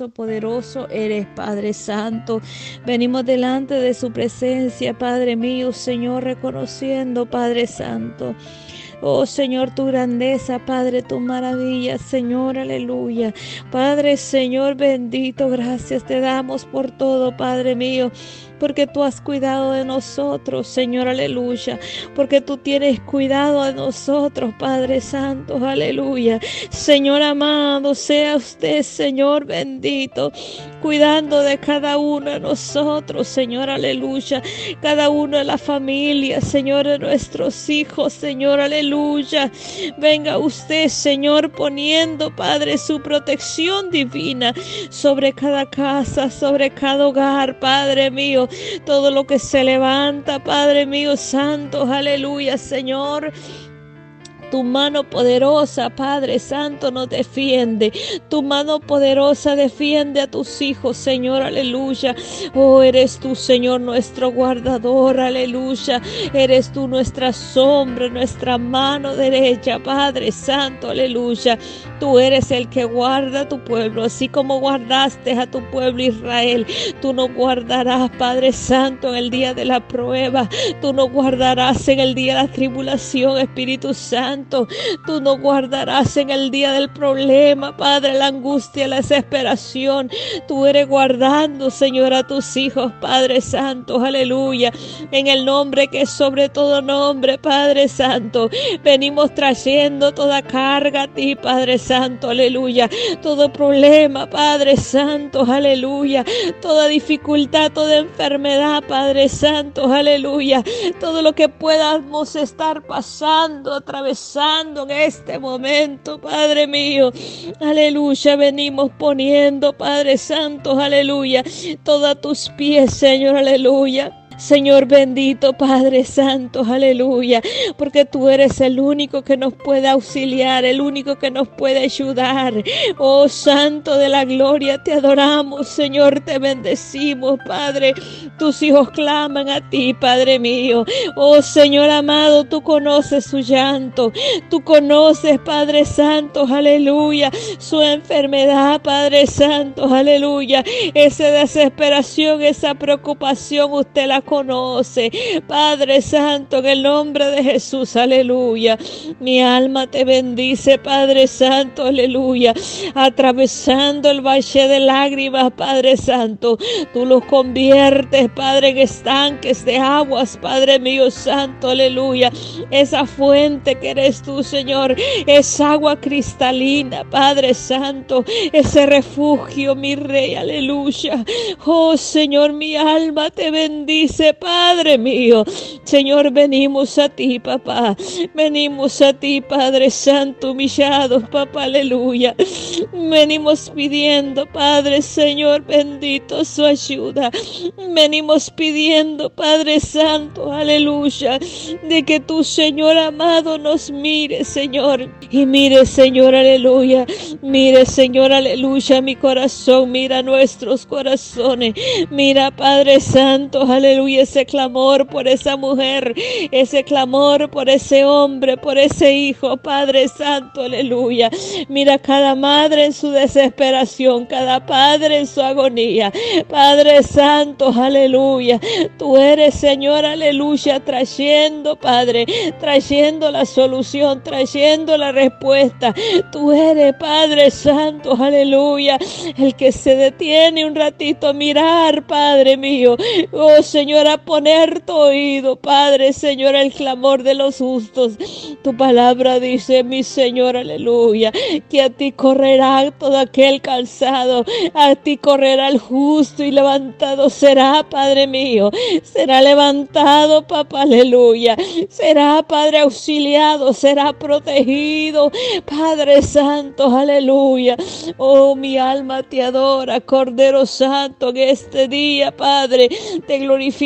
maravilloso, poderoso eres, Padre Santo. Venimos delante de su presencia, Padre mío, Señor, reconociendo, Padre Santo. Oh Señor, tu grandeza, Padre, tu maravilla, Señor, aleluya. Padre, Señor bendito, gracias te damos por todo, Padre mío porque tú has cuidado de nosotros, Señor, aleluya, porque tú tienes cuidado de nosotros, Padre Santo, aleluya. Señor amado, sea usted, Señor bendito, cuidando de cada uno de nosotros, Señor, aleluya, cada uno de la familia, Señor, de nuestros hijos, Señor, aleluya. Venga usted, Señor, poniendo, Padre, su protección divina sobre cada casa, sobre cada hogar, Padre mío todo lo que se levanta, Padre mío santo, aleluya, Señor. Tu mano poderosa, Padre Santo, nos defiende. Tu mano poderosa defiende a tus hijos, Señor, aleluya. Oh, eres tú, Señor, nuestro guardador, aleluya. Eres tú nuestra sombra, nuestra mano derecha, Padre Santo, aleluya. Tú eres el que guarda a tu pueblo, así como guardaste a tu pueblo Israel. Tú nos guardarás, Padre Santo, en el día de la prueba. Tú nos guardarás en el día de la tribulación, Espíritu Santo. Tú no guardarás en el día del problema, Padre, la angustia, la desesperación. Tú eres guardando, Señor, a tus hijos, Padre Santo, aleluya. En el nombre que es sobre todo nombre, Padre Santo. Venimos trayendo toda carga a ti, Padre Santo, aleluya. Todo problema, Padre Santo, aleluya. Toda dificultad, toda enfermedad, Padre Santo, aleluya. Todo lo que podamos estar pasando, atravesando en este momento, Padre mío. Aleluya, venimos poniendo, Padre Santo, aleluya, todos tus pies, Señor, aleluya. Señor bendito, Padre Santo, aleluya, porque tú eres el único que nos puede auxiliar, el único que nos puede ayudar. Oh Santo de la gloria, te adoramos, Señor, te bendecimos, Padre. Tus hijos claman a ti, Padre mío. Oh Señor amado, tú conoces su llanto, tú conoces, Padre Santo, aleluya, su enfermedad, Padre Santo, aleluya, esa desesperación, esa preocupación, usted la conoce. Padre Santo, en el nombre de Jesús, aleluya. Mi alma te bendice, Padre Santo, aleluya. Atravesando el valle de lágrimas, Padre Santo, tú los conviertes, Padre, en estanques de aguas, Padre mío Santo, aleluya. Esa fuente que eres tú, Señor, es agua cristalina, Padre Santo, ese refugio, mi Rey, aleluya. Oh Señor, mi alma te bendice. Padre mío. Señor, venimos a ti, papá. Venimos a ti, Padre Santo, humillados, papá, aleluya. Venimos pidiendo, Padre Señor, bendito su ayuda. Venimos pidiendo, Padre Santo, aleluya, de que tu Señor amado nos mire, Señor. Y mire, Señor, aleluya. Mire, Señor, aleluya, mi corazón. Mira nuestros corazones. Mira, Padre Santo, aleluya ese clamor por esa mujer, ese clamor por ese hombre, por ese hijo, Padre Santo, aleluya. Mira cada madre en su desesperación, cada padre en su agonía. Padre Santo, aleluya. Tú eres, Señor, aleluya, trayendo, Padre, trayendo la solución, trayendo la respuesta. Tú eres, Padre Santo, aleluya, el que se detiene un ratito a mirar, Padre mío. Oh, Señor, a poner tu oído, Padre, Señor, el clamor de los justos. Tu palabra dice, mi Señor, aleluya, que a ti correrá todo aquel calzado, a ti correrá el justo y levantado será, Padre mío, será levantado, papá, aleluya, será, Padre, auxiliado, será protegido, Padre Santo, aleluya. Oh, mi alma te adora, Cordero Santo, en este día, Padre, te glorifico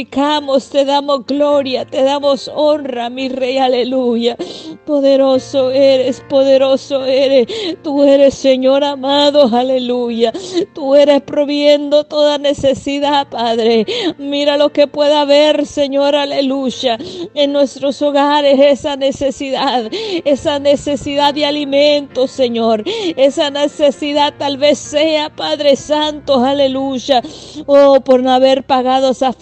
te damos gloria, te damos honra, mi rey, aleluya. Poderoso eres, poderoso eres. Tú eres Señor amado, aleluya. Tú eres proviendo toda necesidad, Padre. Mira lo que pueda haber, Señor, aleluya. En nuestros hogares esa necesidad, esa necesidad de alimento, Señor. Esa necesidad tal vez sea, Padre Santo, aleluya. Oh, por no haber pagado esas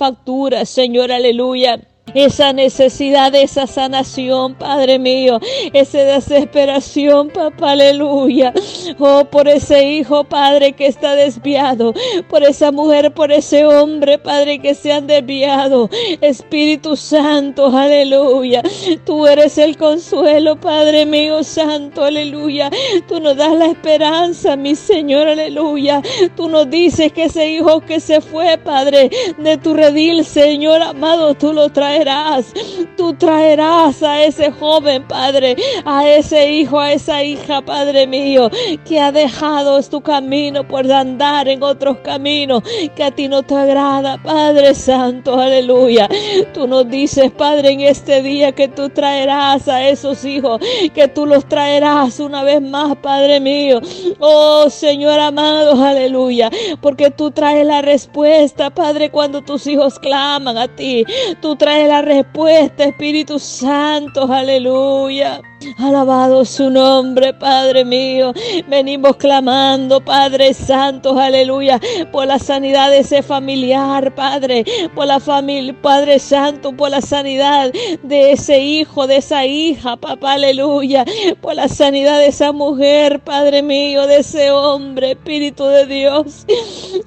Señor, aleluya esa necesidad de esa sanación, Padre mío, esa desesperación, papá, aleluya. Oh, por ese hijo, Padre, que está desviado, por esa mujer, por ese hombre, Padre, que se han desviado. Espíritu Santo, aleluya. Tú eres el consuelo, Padre mío, Santo, aleluya. Tú nos das la esperanza, mi Señor, aleluya. Tú nos dices que ese hijo que se fue, Padre, de tu redil, Señor amado, tú lo traes tú traerás a ese joven, Padre, a ese hijo, a esa hija, Padre mío, que ha dejado tu camino por andar en otros caminos que a ti no te agrada, Padre Santo, aleluya. Tú nos dices, Padre, en este día que tú traerás a esos hijos, que tú los traerás una vez más, Padre mío. Oh Señor amado, aleluya, porque tú traes la respuesta, Padre, cuando tus hijos claman a ti. Tú traes la respuesta, Espíritu Santo, aleluya. Alabado su nombre, Padre mío. Venimos clamando, Padre Santo, aleluya, por la sanidad de ese familiar, Padre, por la familia, Padre Santo, por la sanidad de ese hijo, de esa hija, papá, aleluya, por la sanidad de esa mujer, Padre mío, de ese hombre, Espíritu de Dios.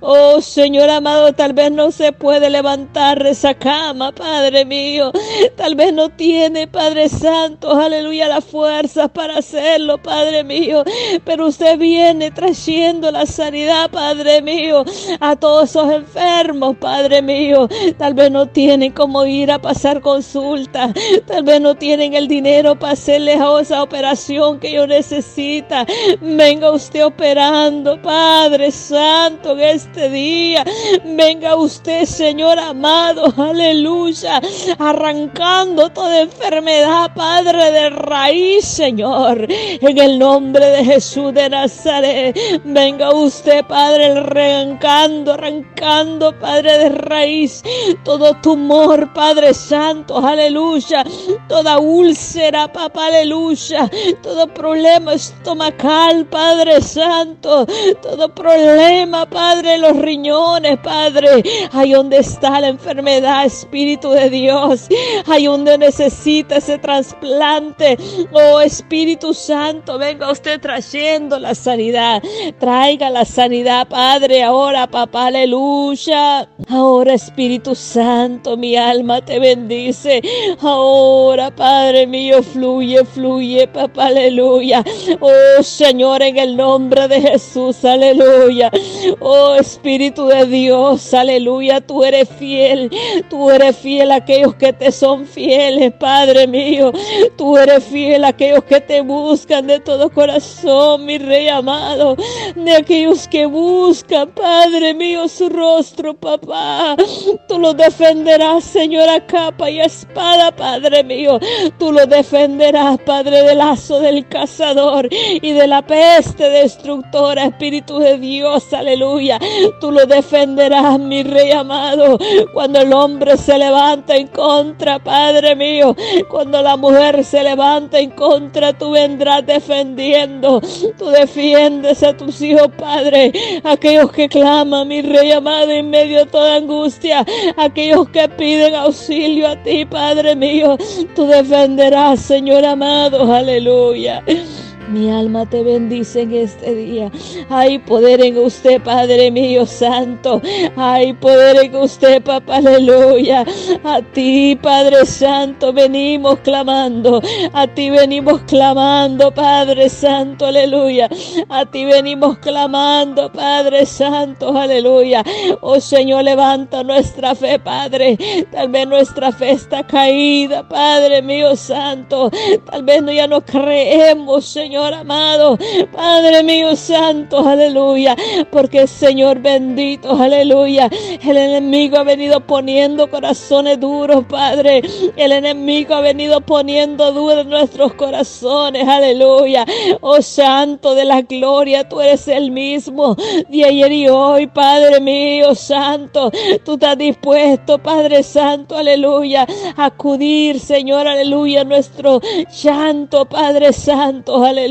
Oh Señor amado, tal vez no se puede levantar de esa cama, Padre mío. Tal vez no tiene, Padre Santo, aleluya, la fuerzas para hacerlo, Padre mío. Pero usted viene trayendo la sanidad, Padre mío, a todos esos enfermos, Padre mío. Tal vez no tienen cómo ir a pasar consulta. Tal vez no tienen el dinero para hacerles esa operación que yo necesita. Venga usted operando, Padre Santo, en este día. Venga usted, Señor amado, aleluya, arrancando toda enfermedad, Padre de raíz Señor, en el nombre de Jesús de Nazaret. Venga usted, Padre, arrancando, arrancando, Padre de raíz, todo tumor, Padre Santo, aleluya, toda úlcera, papá, aleluya, todo problema estomacal, Padre Santo, todo problema, Padre, los riñones, Padre, ahí donde está la enfermedad, Espíritu de Dios, ahí donde necesita ese trasplante, Oh Espíritu Santo, venga usted trayendo la sanidad. Traiga la sanidad, Padre, ahora, papá, aleluya. Ahora, Espíritu Santo, mi alma te bendice. Ahora, Padre mío, fluye, fluye, papá, aleluya. Oh Señor, en el nombre de Jesús, aleluya. Oh Espíritu de Dios, aleluya. Tú eres fiel, tú eres fiel a aquellos que te son fieles, Padre mío. Tú eres fiel aquellos que te buscan de todo corazón, mi rey amado, de aquellos que buscan, Padre mío, su rostro, papá. Tú lo defenderás, Señor, a capa y espada, Padre mío. Tú lo defenderás, Padre, del lazo del cazador y de la peste destructora, Espíritu de Dios, aleluya. Tú lo defenderás, mi rey amado, cuando el hombre se levanta en contra, Padre mío, cuando la mujer se levanta en contra, tú vendrás defendiendo. Tú defiendes a tus hijos, Padre. Aquellos que claman, mi Rey amado, en medio de toda angustia. Aquellos que piden auxilio a ti, Padre mío. Tú defenderás, Señor amado. Aleluya. Mi alma te bendice en este día. Hay poder en usted, Padre mío santo. Hay poder en usted, papá, aleluya. A ti, Padre Santo, venimos clamando. A ti venimos clamando, Padre Santo, aleluya. A ti venimos clamando, Padre Santo, aleluya. Oh Señor, levanta nuestra fe, Padre. Tal vez nuestra fe está caída, Padre mío santo. Tal vez no ya no creemos, Señor Señor amado. Padre mío santo, aleluya. Porque Señor bendito, aleluya. El enemigo ha venido poniendo corazones duros, Padre. El enemigo ha venido poniendo dudas nuestros corazones, aleluya. Oh Santo de la gloria, tú eres el mismo de ayer y hoy, Padre mío, Santo. Tú estás dispuesto, Padre Santo, aleluya, a acudir, Señor, aleluya, nuestro llanto, Padre Santo, aleluya.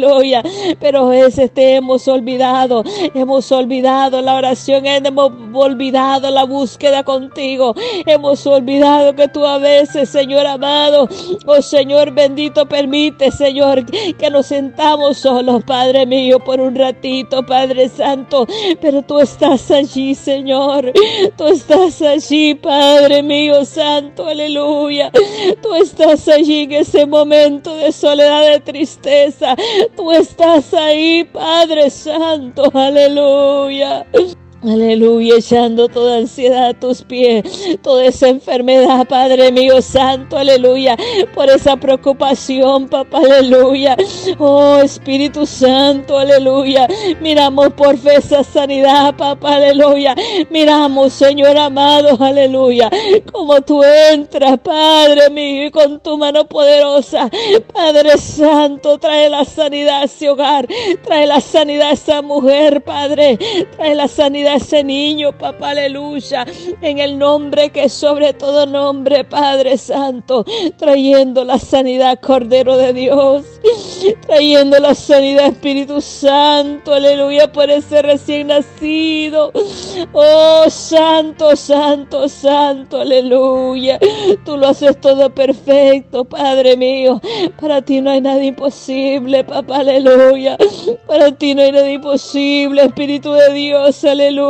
Pero a veces te hemos olvidado, hemos olvidado la oración, hemos olvidado la búsqueda contigo, hemos olvidado que tú a veces, Señor amado, oh Señor bendito, permite, Señor, que nos sentamos solos, Padre mío, por un ratito, Padre Santo, pero tú estás allí, Señor, tú estás allí, Padre mío, Santo, aleluya, tú estás allí en ese momento de soledad, de tristeza, tú estás ahí, Padre Santo, aleluya. Aleluya, echando toda ansiedad a tus pies, toda esa enfermedad, Padre mío santo, aleluya, por esa preocupación, papá, aleluya. Oh Espíritu Santo, aleluya. Miramos por fe esa sanidad, papá, aleluya. Miramos, Señor amado, aleluya, como tú entras, Padre mío, y con tu mano poderosa, Padre Santo, trae la sanidad a ese hogar, trae la sanidad a esa mujer, Padre, trae la sanidad ese niño, papá, aleluya, en el nombre que sobre todo nombre, Padre Santo, trayendo la sanidad, Cordero de Dios, trayendo la sanidad, Espíritu Santo, aleluya, por ese recién nacido. Oh, Santo, Santo, Santo, aleluya. Tú lo haces todo perfecto, Padre mío. Para ti no hay nada imposible, papá, aleluya. Para ti no hay nada imposible, Espíritu de Dios, aleluya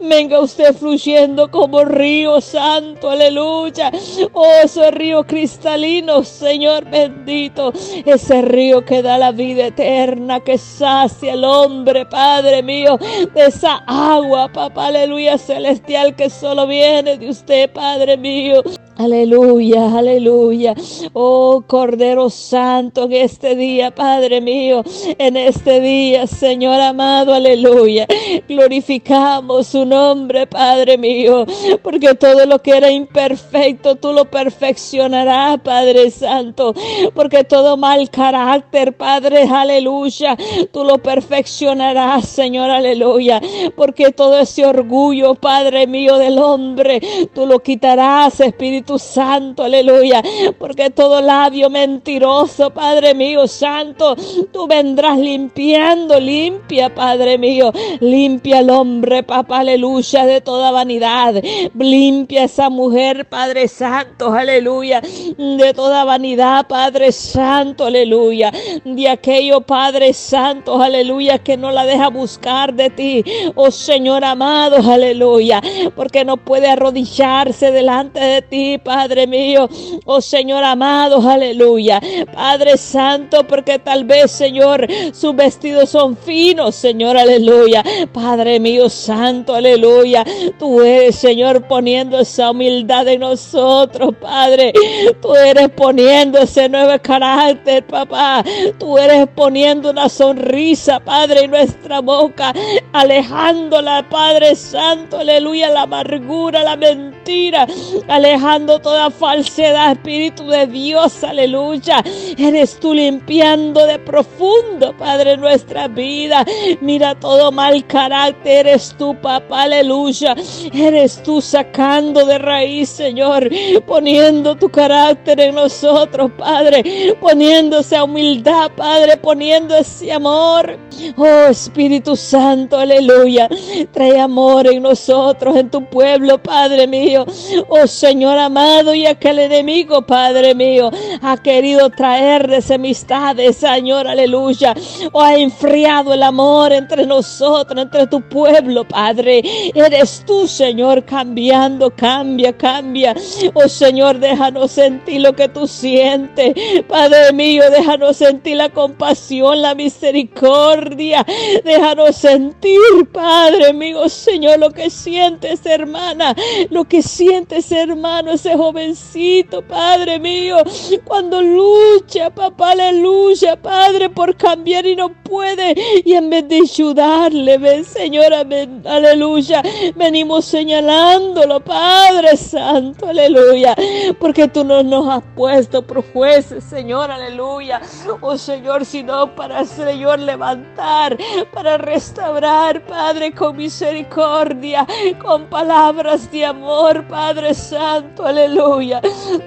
Venga usted fluyendo como río santo, aleluya. Oh, ese río cristalino, Señor bendito. Ese río que da la vida eterna, que sacia al hombre, Padre mío, de esa agua, papá, aleluya, celestial que solo viene de usted, Padre mío. Aleluya, aleluya. Oh Cordero Santo, en este día, Padre mío, en este día, Señor amado, aleluya. Glorificamos su nombre, Padre mío, porque todo lo que era imperfecto, tú lo perfeccionarás, Padre Santo. Porque todo mal carácter, Padre, aleluya, tú lo perfeccionarás, Señor, aleluya. Porque todo ese orgullo, Padre mío, del hombre, tú lo quitarás, Espíritu tu Santo, aleluya. Porque todo labio mentiroso, Padre mío, Santo, tú vendrás limpiando, limpia, Padre mío. Limpia al hombre, papá, aleluya, de toda vanidad. Limpia esa mujer, Padre Santo, aleluya, de toda vanidad, Padre Santo, aleluya. De aquello, Padre Santo, aleluya, que no la deja buscar de ti. Oh Señor amado, aleluya. Porque no puede arrodillarse delante de ti, Padre mío. Oh Señor amado, aleluya. Padre Santo, porque tal vez, Señor, sus vestidos son finos, Señor, aleluya. Padre mío, Santo, aleluya. Tú eres, Señor, poniendo esa humildad en nosotros, Padre. Tú eres poniendo ese nuevo carácter, papá. Tú eres poniendo una sonrisa, Padre, en nuestra boca, alejándola, Padre Santo, aleluya, la amargura, la mentira, alejando toda falsedad, Espíritu de Dios, aleluya. Eres tú limpiando de profundo, Padre, nuestra vida. Mira todo mal carácter, eres tú, papá, aleluya. Eres tú sacando de raíz, Señor, poniendo tu carácter en nosotros, Padre, poniendo esa humildad, Padre, poniendo ese amor. Oh Espíritu Santo, aleluya. Trae amor en nosotros, en tu pueblo, Padre mío. Oh Señor amado y aquel enemigo, Padre mío, ha querido traer desamistades, Señor, aleluya, o ha enfriado el amor entre nosotros, entre tu pueblo, Padre. Eres tú, Señor, cambiando, cambia, cambia. Oh Señor, déjanos sentir lo que tú sientes. Padre mío, déjanos sentir la compasión, la misericordia. Déjanos sentir, Padre mío, Señor, lo que sientes, hermana, lo que siente ese hermano, jovencito, Padre mío, cuando lucha, papá, aleluya, Padre, por cambiar y no puede. Y en vez de ayudarle, ven, Señora, aleluya, venimos señalándolo, Padre Santo, aleluya, porque tú no nos has puesto por jueces, Señor, aleluya. Oh Señor, sino para, Señor, levantar, para restaurar, Padre, con misericordia, con palabras de amor, Padre Santo, aleluya.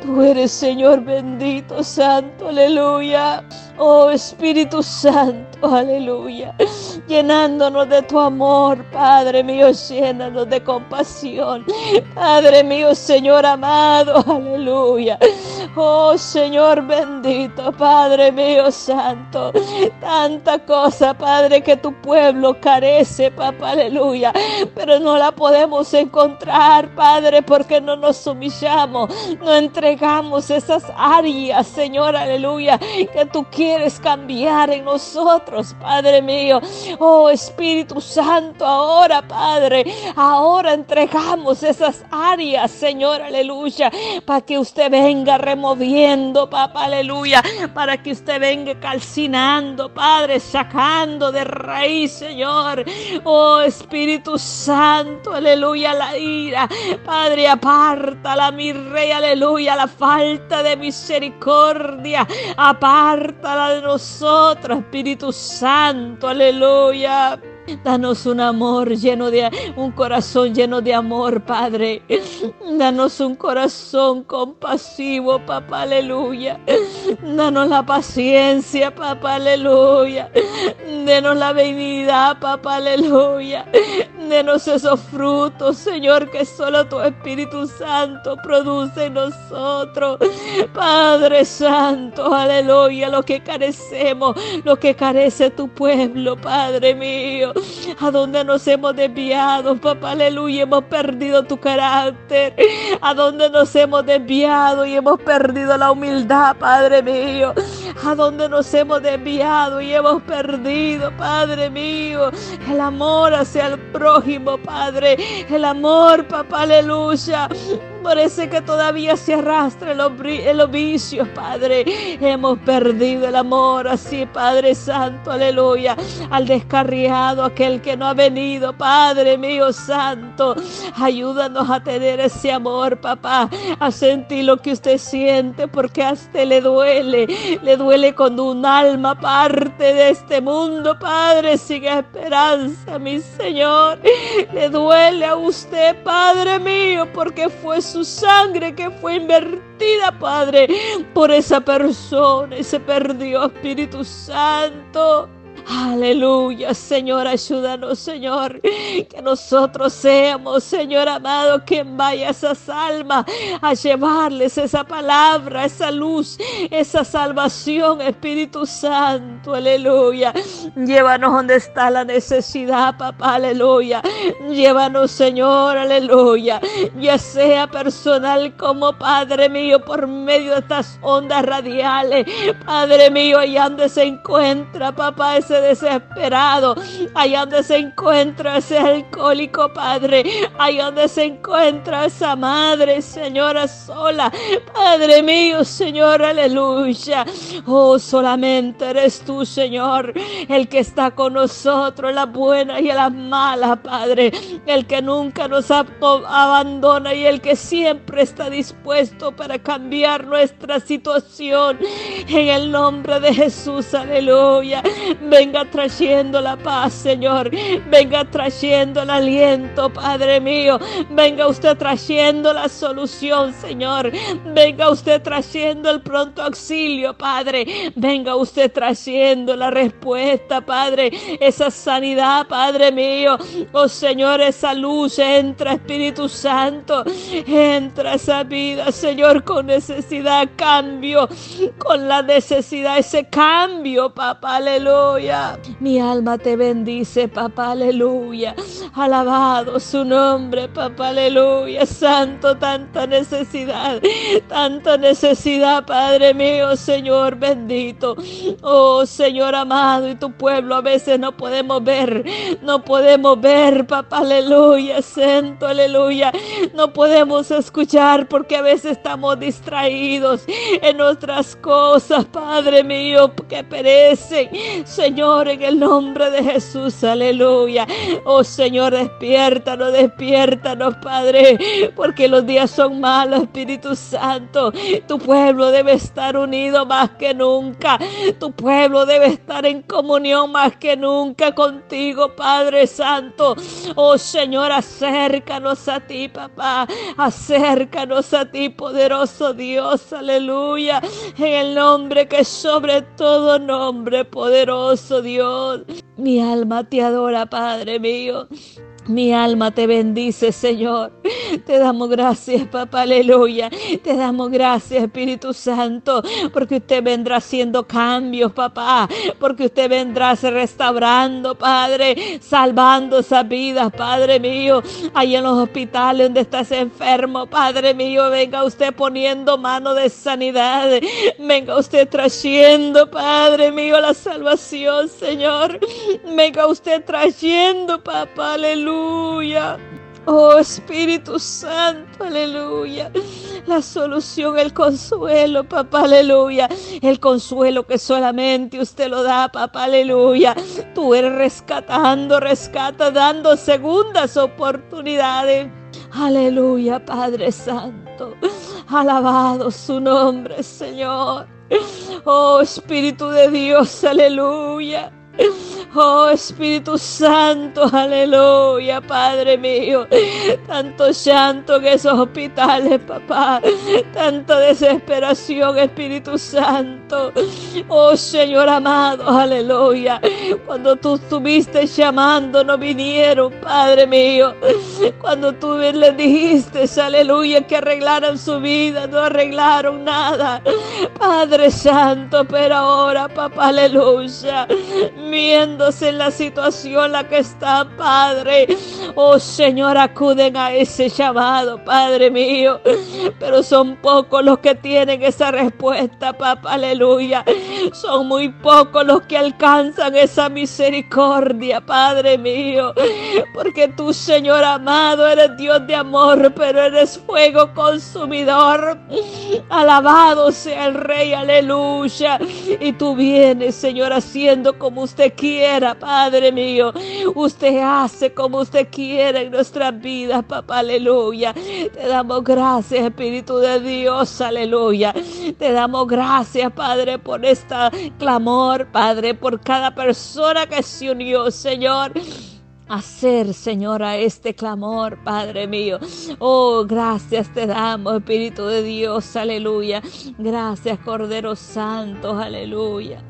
Tú eres, Señor, bendito, Santo, aleluya. Oh Espíritu Santo, aleluya. Llenándonos de tu amor, Padre mío, llénanos de compasión. Padre mío, Señor amado, aleluya. Oh Señor bendito, Padre mío santo. Tanta cosa, Padre, que tu pueblo carece, papá, aleluya. Pero no la podemos encontrar, Padre, porque no nos humillamos, no entregamos esas áreas, Señor, aleluya, que tú quieres cambiar en nosotros, Padre mío. Oh Espíritu Santo, ahora, Padre, ahora entregamos esas áreas, Señor, aleluya, para que usted venga removiendo, papá, aleluya, para que usted venga calcinando, Padre, sacando de raíz, Señor. Oh Espíritu Santo, aleluya, la ira, Padre, apártala, rey, aleluya, la falta de misericordia, apártala de nosotros, Espíritu Santo, aleluya. Danos un amor lleno de un corazón lleno de amor, Padre. Danos un corazón compasivo, papá, aleluya. Danos la paciencia, papá, aleluya. Denos la benignidad, papá, aleluya. Denos esos frutos, Señor, que solo tu Espíritu Santo produce en nosotros. Padre Santo, aleluya, lo que carecemos, lo que carece tu pueblo, Padre mío. A donde nos hemos desviado, papá, aleluya, hemos perdido tu carácter, a donde nos hemos desviado y hemos perdido la humildad, Padre mío, a donde nos hemos desviado y hemos perdido, Padre mío, el amor hacia el prójimo, Padre, el amor, papá, aleluya. Parece que todavía se arrastra en los vicios, Padre. Hemos perdido el amor así, Padre Santo, aleluya. Al descarriado, aquel que no ha venido, Padre mío Santo. Ayúdanos a tener ese amor, papá. A sentir lo que usted siente, porque a usted le duele. Le duele cuando un alma parte de este mundo, Padre, sin esperanza, mi Señor. Le duele a usted, Padre mío, porque fue su sangre que fue invertida, Padre, por esa persona y se perdió, Espíritu Santo. Aleluya, Señor, ayúdanos, Señor, que nosotros seamos, Señor amado, quien vaya a esas almas a llevarles esa palabra, esa luz, esa salvación, Espíritu Santo, aleluya. Llévanos donde está la necesidad, papá, aleluya. Llévanos, Señor, aleluya. Ya sea personal como Padre mío, por medio de estas ondas radiales, Padre mío, allá donde se encuentra, papá, ese desesperado, allá donde se encuentra ese alcohólico, Padre, allá donde se encuentra esa madre, Señora, sola, Padre mío, Señor, aleluya. Oh, solamente eres tú, Señor, el que está con nosotros, las buenas y las malas, Padre, el que nunca nos abandona y el que siempre está dispuesto para cambiar nuestra situación. En el nombre de Jesús, aleluya. Venga trayendo la paz, Señor. Venga trayendo el aliento, Padre mío. Venga usted trayendo la solución, Señor. Venga usted trayendo el pronto auxilio, Padre. Venga usted trayendo la respuesta, Padre. Esa sanidad, Padre mío. Oh Señor, esa luz entra, Espíritu Santo. Entra esa vida, Señor, con necesidad, cambio. Con la necesidad, ese cambio, papá, aleluya Mi alma te bendice, papá, aleluya. Alabado su nombre, papá, aleluya. Santo, tanta necesidad, tanta necesidad, Padre mío, Señor bendito. Oh, Señor amado, y tu pueblo a veces no podemos ver, no podemos ver, papá, aleluya, santo, aleluya. No podemos escuchar porque a veces estamos distraídos en nuestras cosas, Padre mío, que perecen. Señor, en el nombre de Jesús, aleluya. Oh Señor, despiértanos, despiértanos, Padre, porque los días son malos, Espíritu Santo. Tu pueblo debe estar unido más que nunca. Tu pueblo debe estar en comunión más que nunca contigo, Padre Santo. Oh Señor, acércanos a ti, papá. Acércanos a ti, poderoso Dios. Aleluya. En el nombre que sobre todo nombre, poderoso Dios. Mi alma te adora, Padre mío. Mi alma te bendice, Señor. Te damos gracias, papá, aleluya. Te damos gracias, Espíritu Santo, porque usted vendrá haciendo cambios, papá. Porque usted vendrá restaurando, Padre, salvando esas vidas, Padre mío. Ahí en los hospitales donde estás enfermo, Padre mío, venga usted poniendo mano de sanidad. Venga usted trayendo, Padre mío, la salvación, Señor. Venga usted trayendo, papá, aleluya aleluya. Oh Espíritu Santo, aleluya. La solución, el consuelo, papá, aleluya. El consuelo que solamente usted lo da, papá, aleluya. Tú eres rescatando, rescata, dando segundas oportunidades. Aleluya, Padre Santo. Alabado su nombre, Señor. Oh Espíritu de Dios, aleluya. Oh Espíritu Santo, aleluya, Padre mío. Tanto llanto en esos hospitales, papá. Tanta desesperación, Espíritu Santo. Oh Señor amado, aleluya. Cuando tú estuviste llamando, no vinieron, Padre mío. Cuando tú les dijiste, aleluya, que arreglaran su vida, no arreglaron nada. Padre Santo, pero ahora, papá, aleluya. En la situación la que está, Padre. Oh Señor, acuden a ese llamado, Padre mío. Pero son pocos los que tienen esa respuesta, papá, aleluya. Son muy pocos los que alcanzan esa misericordia, Padre mío. Porque tú, Señor amado, eres Dios de amor, pero eres fuego consumidor. Alabado sea el Rey, aleluya. Y tú vienes, Señor, haciendo como usted quiere Padre mío. Usted hace como usted quiere en nuestras vidas, papá, aleluya. Te damos gracias, Espíritu de Dios, aleluya. Te damos gracias, Padre, por esta clamor, Padre, por cada persona que se unió, Señor hacer, Señor, este clamor, Padre mío. Oh, gracias te damos, Espíritu de Dios, aleluya. Gracias, Cordero Santo, aleluya.